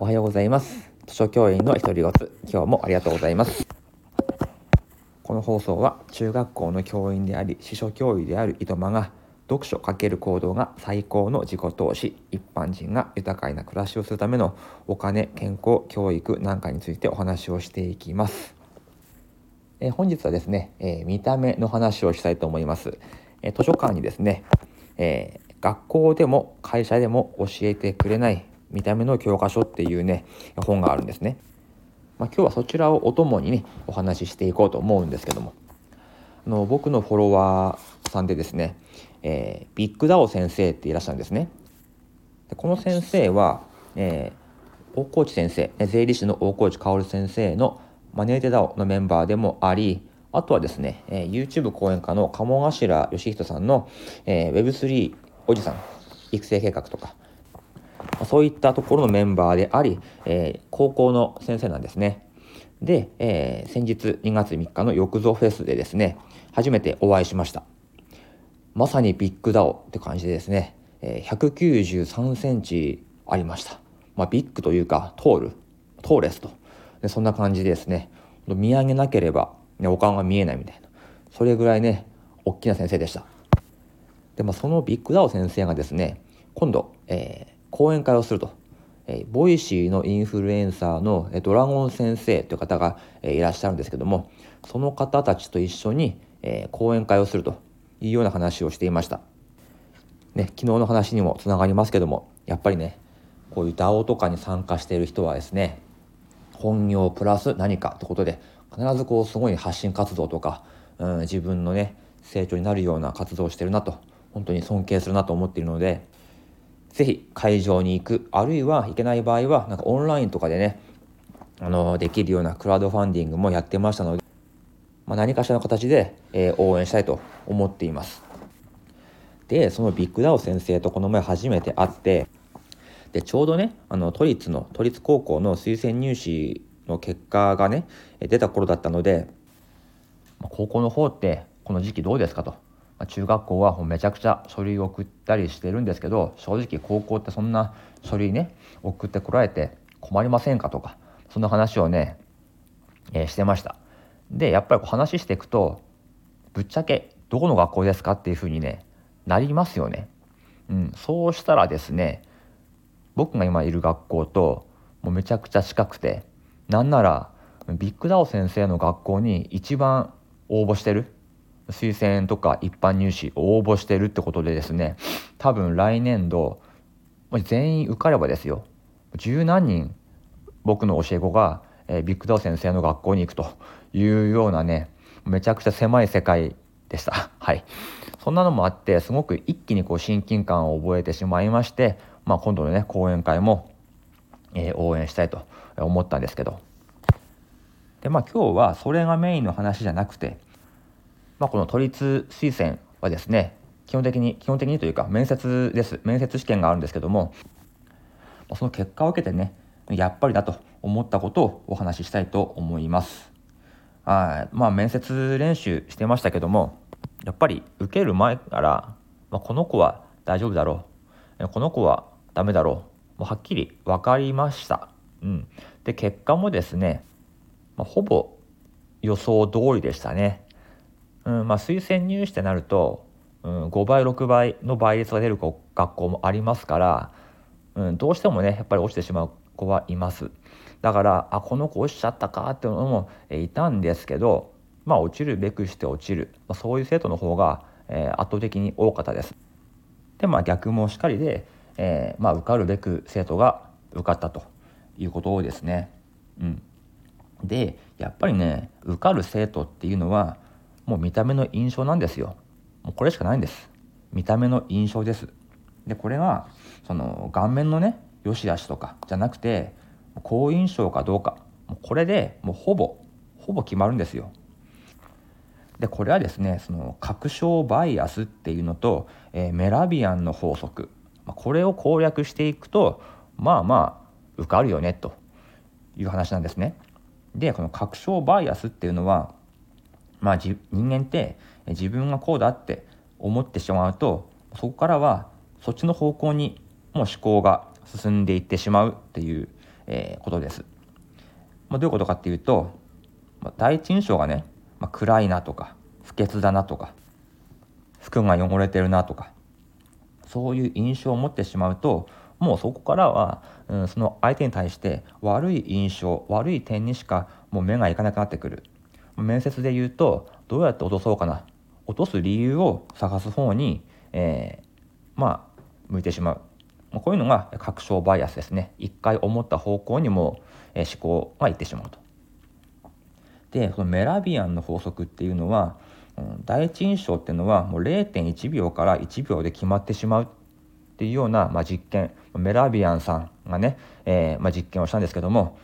おはようございます。図書教員の一人ごつ。今日もありがとうございます。この放送は中学校の教員であり司書教諭である糸間が読書×行動が最高の自己投資一般人が豊かな暮らしをするためのお金健康教育なんかについてお話をしていきます。え本日はですね、え、見た目の話をしたいと思います、え図書館にですね、え、学校でも会社でも教えてくれない見た目の教科書っていうね本があるんですね。まあ、今日はそちらをお供にねお話ししていこうと思うんですけどもあの僕のフォロワーさんでですね、えー、ビッグダオ先生っていらっしゃるんですね。でこの先生は、えー、大河内先生税理士の大河内薫先生のマネーテダオのメンバーでもありあとはですね、えー、YouTube 講演家の鴨頭義人さんの、えー、Web3 おじさん育成計画とかそういったところのメンバーであり、えー、高校の先生なんですね。で、えー、先日2月3日の浴蔵フェスでですね、初めてお会いしました。まさにビッグダオって感じでですね、えー、193センチありました。まあ、ビッグというか、通る、トーレスと。でそんな感じでですね、見上げなければ、ね、お顔が見えないみたいな。それぐらいね、大きな先生でした。で、まあ、そのビッグダオ先生がですね、今度、えー、講演会をすると。え Voicy のインフルエンサーのドラゴン先生という方が、えいらっしゃるんですけども、その方たちと一緒に、え講演会をするというような話をしていました。ね、昨日の話にもつながりますけども、やっぱりね、こういう DAO とかに参加している人はですね、本業プラス何かってことで、必ずこうすごい発信活動とか、うん、自分のね、成長になるような活動をしてるなと、本当に尊敬するなと思っているので、ぜひ会場に行く、あるいは行けない場合は、なんかオンラインとかでね、あの、できるようなクラウドファンディングもやってましたので、まあ、何かしらの形で、えー、応援したいと思っています。で、そのビッグダオ先生とこの前初めて会って、で、ちょうどね、あの、都立の、都立高校の推薦入試の結果がね、出た頃だったので、高校の方ってこの時期どうですかと。ま、中学校はもうめちゃくちゃ書類送ったりしてるんですけど正直高校ってそんな書類ね送ってこられて困りませんかとかそんな話をね、えー、してました。でやっぱりこう話していくとぶっちゃけどこの学校ですかっていうふうにねなりますよね、うん、そうしたらですね僕が今いる学校ともうめちゃくちゃ近くてなんならビッグダオ先生の学校に一番応募してる推薦とか一般入試応募してるってことでですね多分来年度全員受かればですよ十何人僕の教え子が、えー、ビッグダウ先生の学校に行くというようなねめちゃくちゃ狭い世界でした。はい。そんなのもあってすごく一気にこう親近感を覚えてしまいまして、まあ、今度のね講演会も、えー、応援したいと思ったんですけど。でまあ今日はそれがメインの話じゃなくてまあ、この都立推薦はですね基本的に基本的にというか面接です。面接試験があるんですけどもその結果を受けてねやっぱりだと思ったことをお話ししたいと思います。あまあ面接練習してましたけどもやっぱり受ける前から、まあ、この子は大丈夫だろう。この子はダメだろう。もうはっきり分かりました、うん、で結果もですね、まあ、ほぼ予想通りでしたね。うんまあ、推薦入試ってなると、うん、5倍6倍の倍率が出る学校もありますから、うん、どうしてもねやっぱり落ちてしまう子はいます。だからあこの子落ちちゃったかっていうのも、いたんですけどまあ落ちるべくして落ちる、まあ、そういう生徒の方が、えー、圧倒的に多かったです。でまあ逆もしかりで、えー、まあ、受かるべく生徒が受かったということですね。うん。でやっぱりね受かる生徒っていうのはもう見た目の印象なんですよ。もうこれしかないんです。見た目の印象です。でこれはその顔面のね良し悪しとかじゃなくて好印象かどうか。もうこれでもうほぼほぼ決まるんですよ。でこれはですねその確証バイアスっていうのと、えー、メラビアンの法則。これを攻略していくとまあまあ受かるよねという話なんですね。でこの確証バイアスっていうのはまあ、人間って自分がこうだって思ってしまうとそこからはそっちの方向にもう思考が進んでいってしまうっていうえー、ことです。まあ、どういうことかっていうと、まあ、第一印象がね、まあ、暗いなとか不潔だなとか服が汚れてるなとかそういう印象を持ってしまうともうそこからは、うん、その相手に対して悪い印象悪い点にしかもう目がいかなくなってくる面接で言うとどうやって落とそうかな。落とす理由を探す方に、えー、まあ向いてしまう。まあこういうのが確証バイアスですね。一回思った方向にも、えー、思考がいってしまうと。でそのメラビアンの法則っていうのは、うん、第一印象っていうのはもう0.1秒から1秒で決まってしまうっていうような、まあ、実験。メラビアンさんがね、えーまあ、実験をしたんですけども、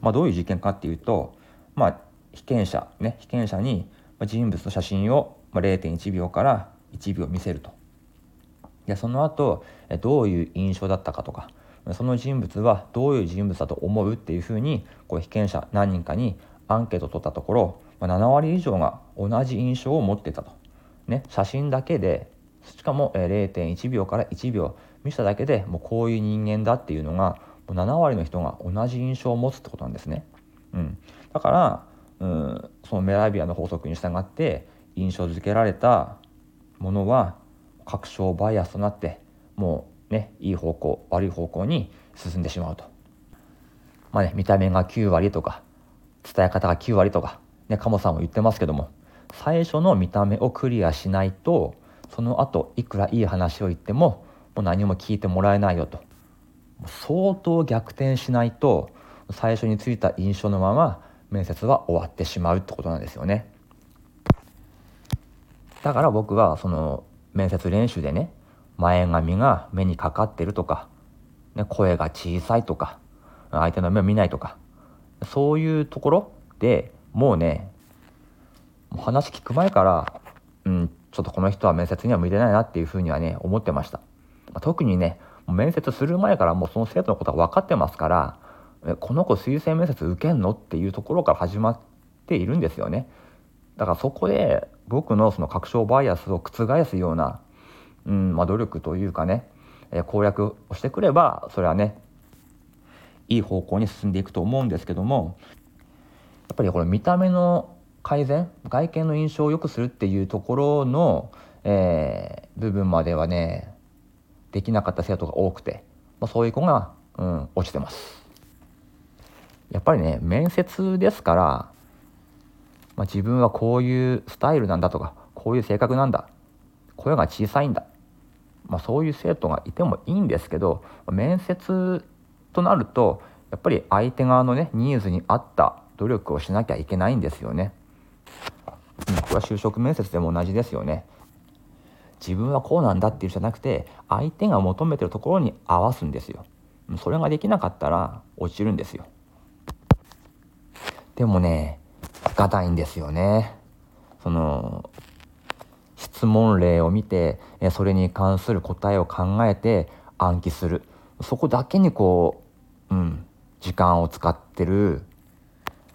まあ、どういう実験かっていうと、まあ、被験者ね被験者に人物の写真を0.1秒から1秒見せると。でその後どういう印象だったかとかその人物はどういう人物だと思うっていうふうにこう被験者何人かにアンケートを取ったところ7割以上が同じ印象を持ってたと、ね、写真だけでしかも0.1秒から1秒見せただけでもうこういう人間だっていうのが7割の人が同じ印象を持つってことなんですね。うん、だからうんそのメラビアの法則に従って印象づけられたものは確証バイアスとなってもうねいい方向悪い方向に進んでしまうと。まあね見た目が9割とか伝え方が9割とかね鴨さんも言ってますけども最初の見た目をクリアしないとその後いくらいい話を言ってももう何も聞いてもらえないよと相当逆転しないと最初についた印象のまま面接は終わってしまうってことなんですよね。だから僕はその面接練習でね前髪が目にかかってるとか、ね、声が小さいとか相手の目を見ないとかそういうところでもうね話聞く前から、うん、ちょっとこの人は面接には向いてないなっていうふうにはね思ってました。特にね面接する前からもうその生徒のことは分かってますからこの子推薦面接受けんの？っていうところから始まっているんですよね。だからそこで僕のその確証バイアスを覆すような、うんまあ、努力というかね、え攻略をしてくればそれはねいい方向に進んでいくと思うんですけどもやっぱりこれ見た目の改善外見の印象を良くするっていうところの、えー、部分まではねできなかった生徒が多くて、まあ、そういう子が、うん、落ちてます。やっぱりね面接ですから、まあ、自分はこういうスタイルなんだとかこういう性格なんだ声が小さいんだ、まあ、そういう生徒がいてもいいんですけど面接となるとやっぱり相手側のねニーズに合った努力をしなきゃいけないんですよね。うん、これは就職面接でも同じですよね。自分はこうなんだっていうじゃなくて相手が求めてるところに合わすんですよ。それができなかったら落ちるんですよ。でもね、がたいんですよね。その、質問例を見て、それに関する答えを考えて暗記する。そこだけにこう、うん、時間を使ってる。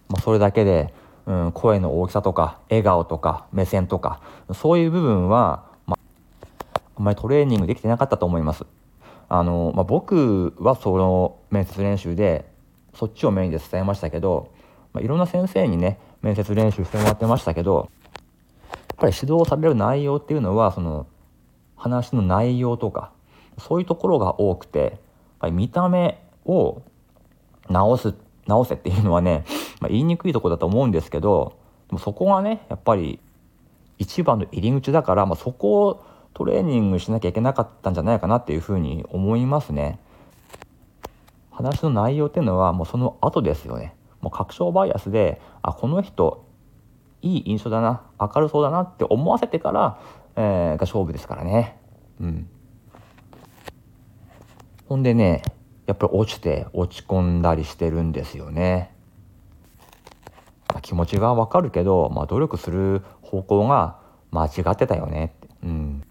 まあ、それだけで、うん、声の大きさとか、笑顔とか、目線とか、そういう部分は、まあ、あんまりトレーニングできてなかったと思います。あの、まあ、僕はその面接練習で、そっちをメインで伝えましたけど、まあ、いろんな先生にね面接練習してもらってましたけどやっぱり指導される内容っていうのはその話の内容とかそういうところが多くてやっぱり見た目を直す直せっていうのはね、まあ、言いにくいとこだと思うんですけどでもそこがねやっぱり一番の入り口だから、まあ、そこをトレーニングしなきゃいけなかったんじゃないかなっていうふうに思いますね。話の内容っていうのはもうその後ですよね。もう確証バイアスであこの人いい印象だな明るそうだなって思わせてから、えー、が勝負ですからね。うん。ほんでねやっぱり落ちて落ち込んだりしてるんですよね、まあ、気持ちがわかるけど、まあ、努力する方向が間違ってたよねって。うん。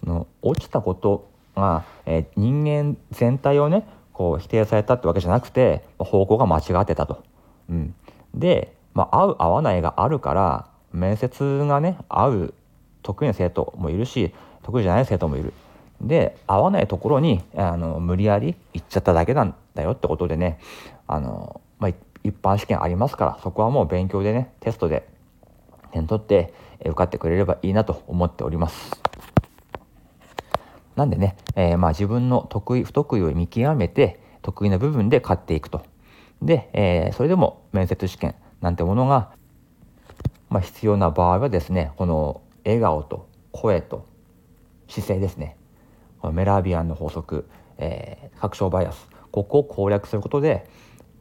その落ちたことが、えー、人間全体をねこう否定されたってわけじゃなくて方向が間違ってたと。うん、で、まあ、合う合わないがあるから面接がね合う得意な生徒もいるし得意じゃない生徒もいる。で合わないところにあの無理やり行っちゃっただけなんだよってことでねあの、まあ、一般試験ありますからそこはもう勉強でねテストで点取って受かってくれればいいなと思っております。なんでね、えー、まあ自分の得意不得意を見極めて得意な部分で勝っていくと。で、えー、それでも面接試験なんてものが、まあ、必要な場合はですねこの笑顔と声と姿勢ですねこのメラビアンの法則、えー、確証バイアスここを攻略することで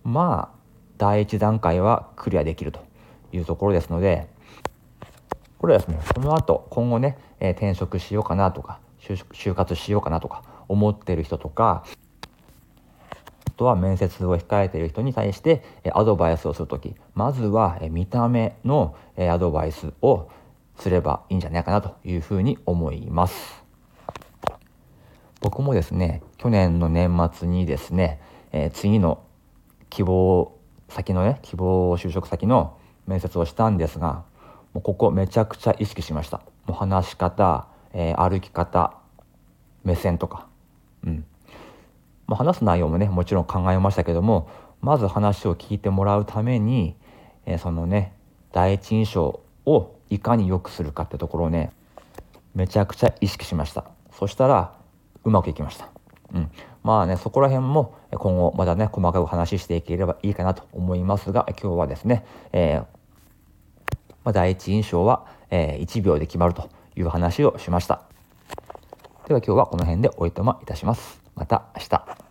まあ第一段階はクリアできるというところですのでこれはですねその後今後ね、えー、転職しようかなとか就活しようかなとか思ってる人とかあとは面接を控えている人に対してアドバイスをする時まずは見た目のアドバイスをすればいいんじゃないかなというふうに思います。僕もですね去年の年末にですね、え、次の希望先のね希望就職先の面接をしたんですがもうここめちゃくちゃ意識しましたもう話し方、えー、歩き方目線とか。うん。まあ、話す内容もねもちろん考えましたけどもまず話を聞いてもらうために、えー、そのね第一印象をいかに良くするかってところをねめちゃくちゃ意識しました。そしたらうまくいきました。うん、まあねそこら辺も今後まだね細かく話していければいいかなと思いますが今日はですね、えー、まあ、第一印象は、えー、1秒で決まると。いう話をしました。では今日はこの辺でおいとまいたします。また明日。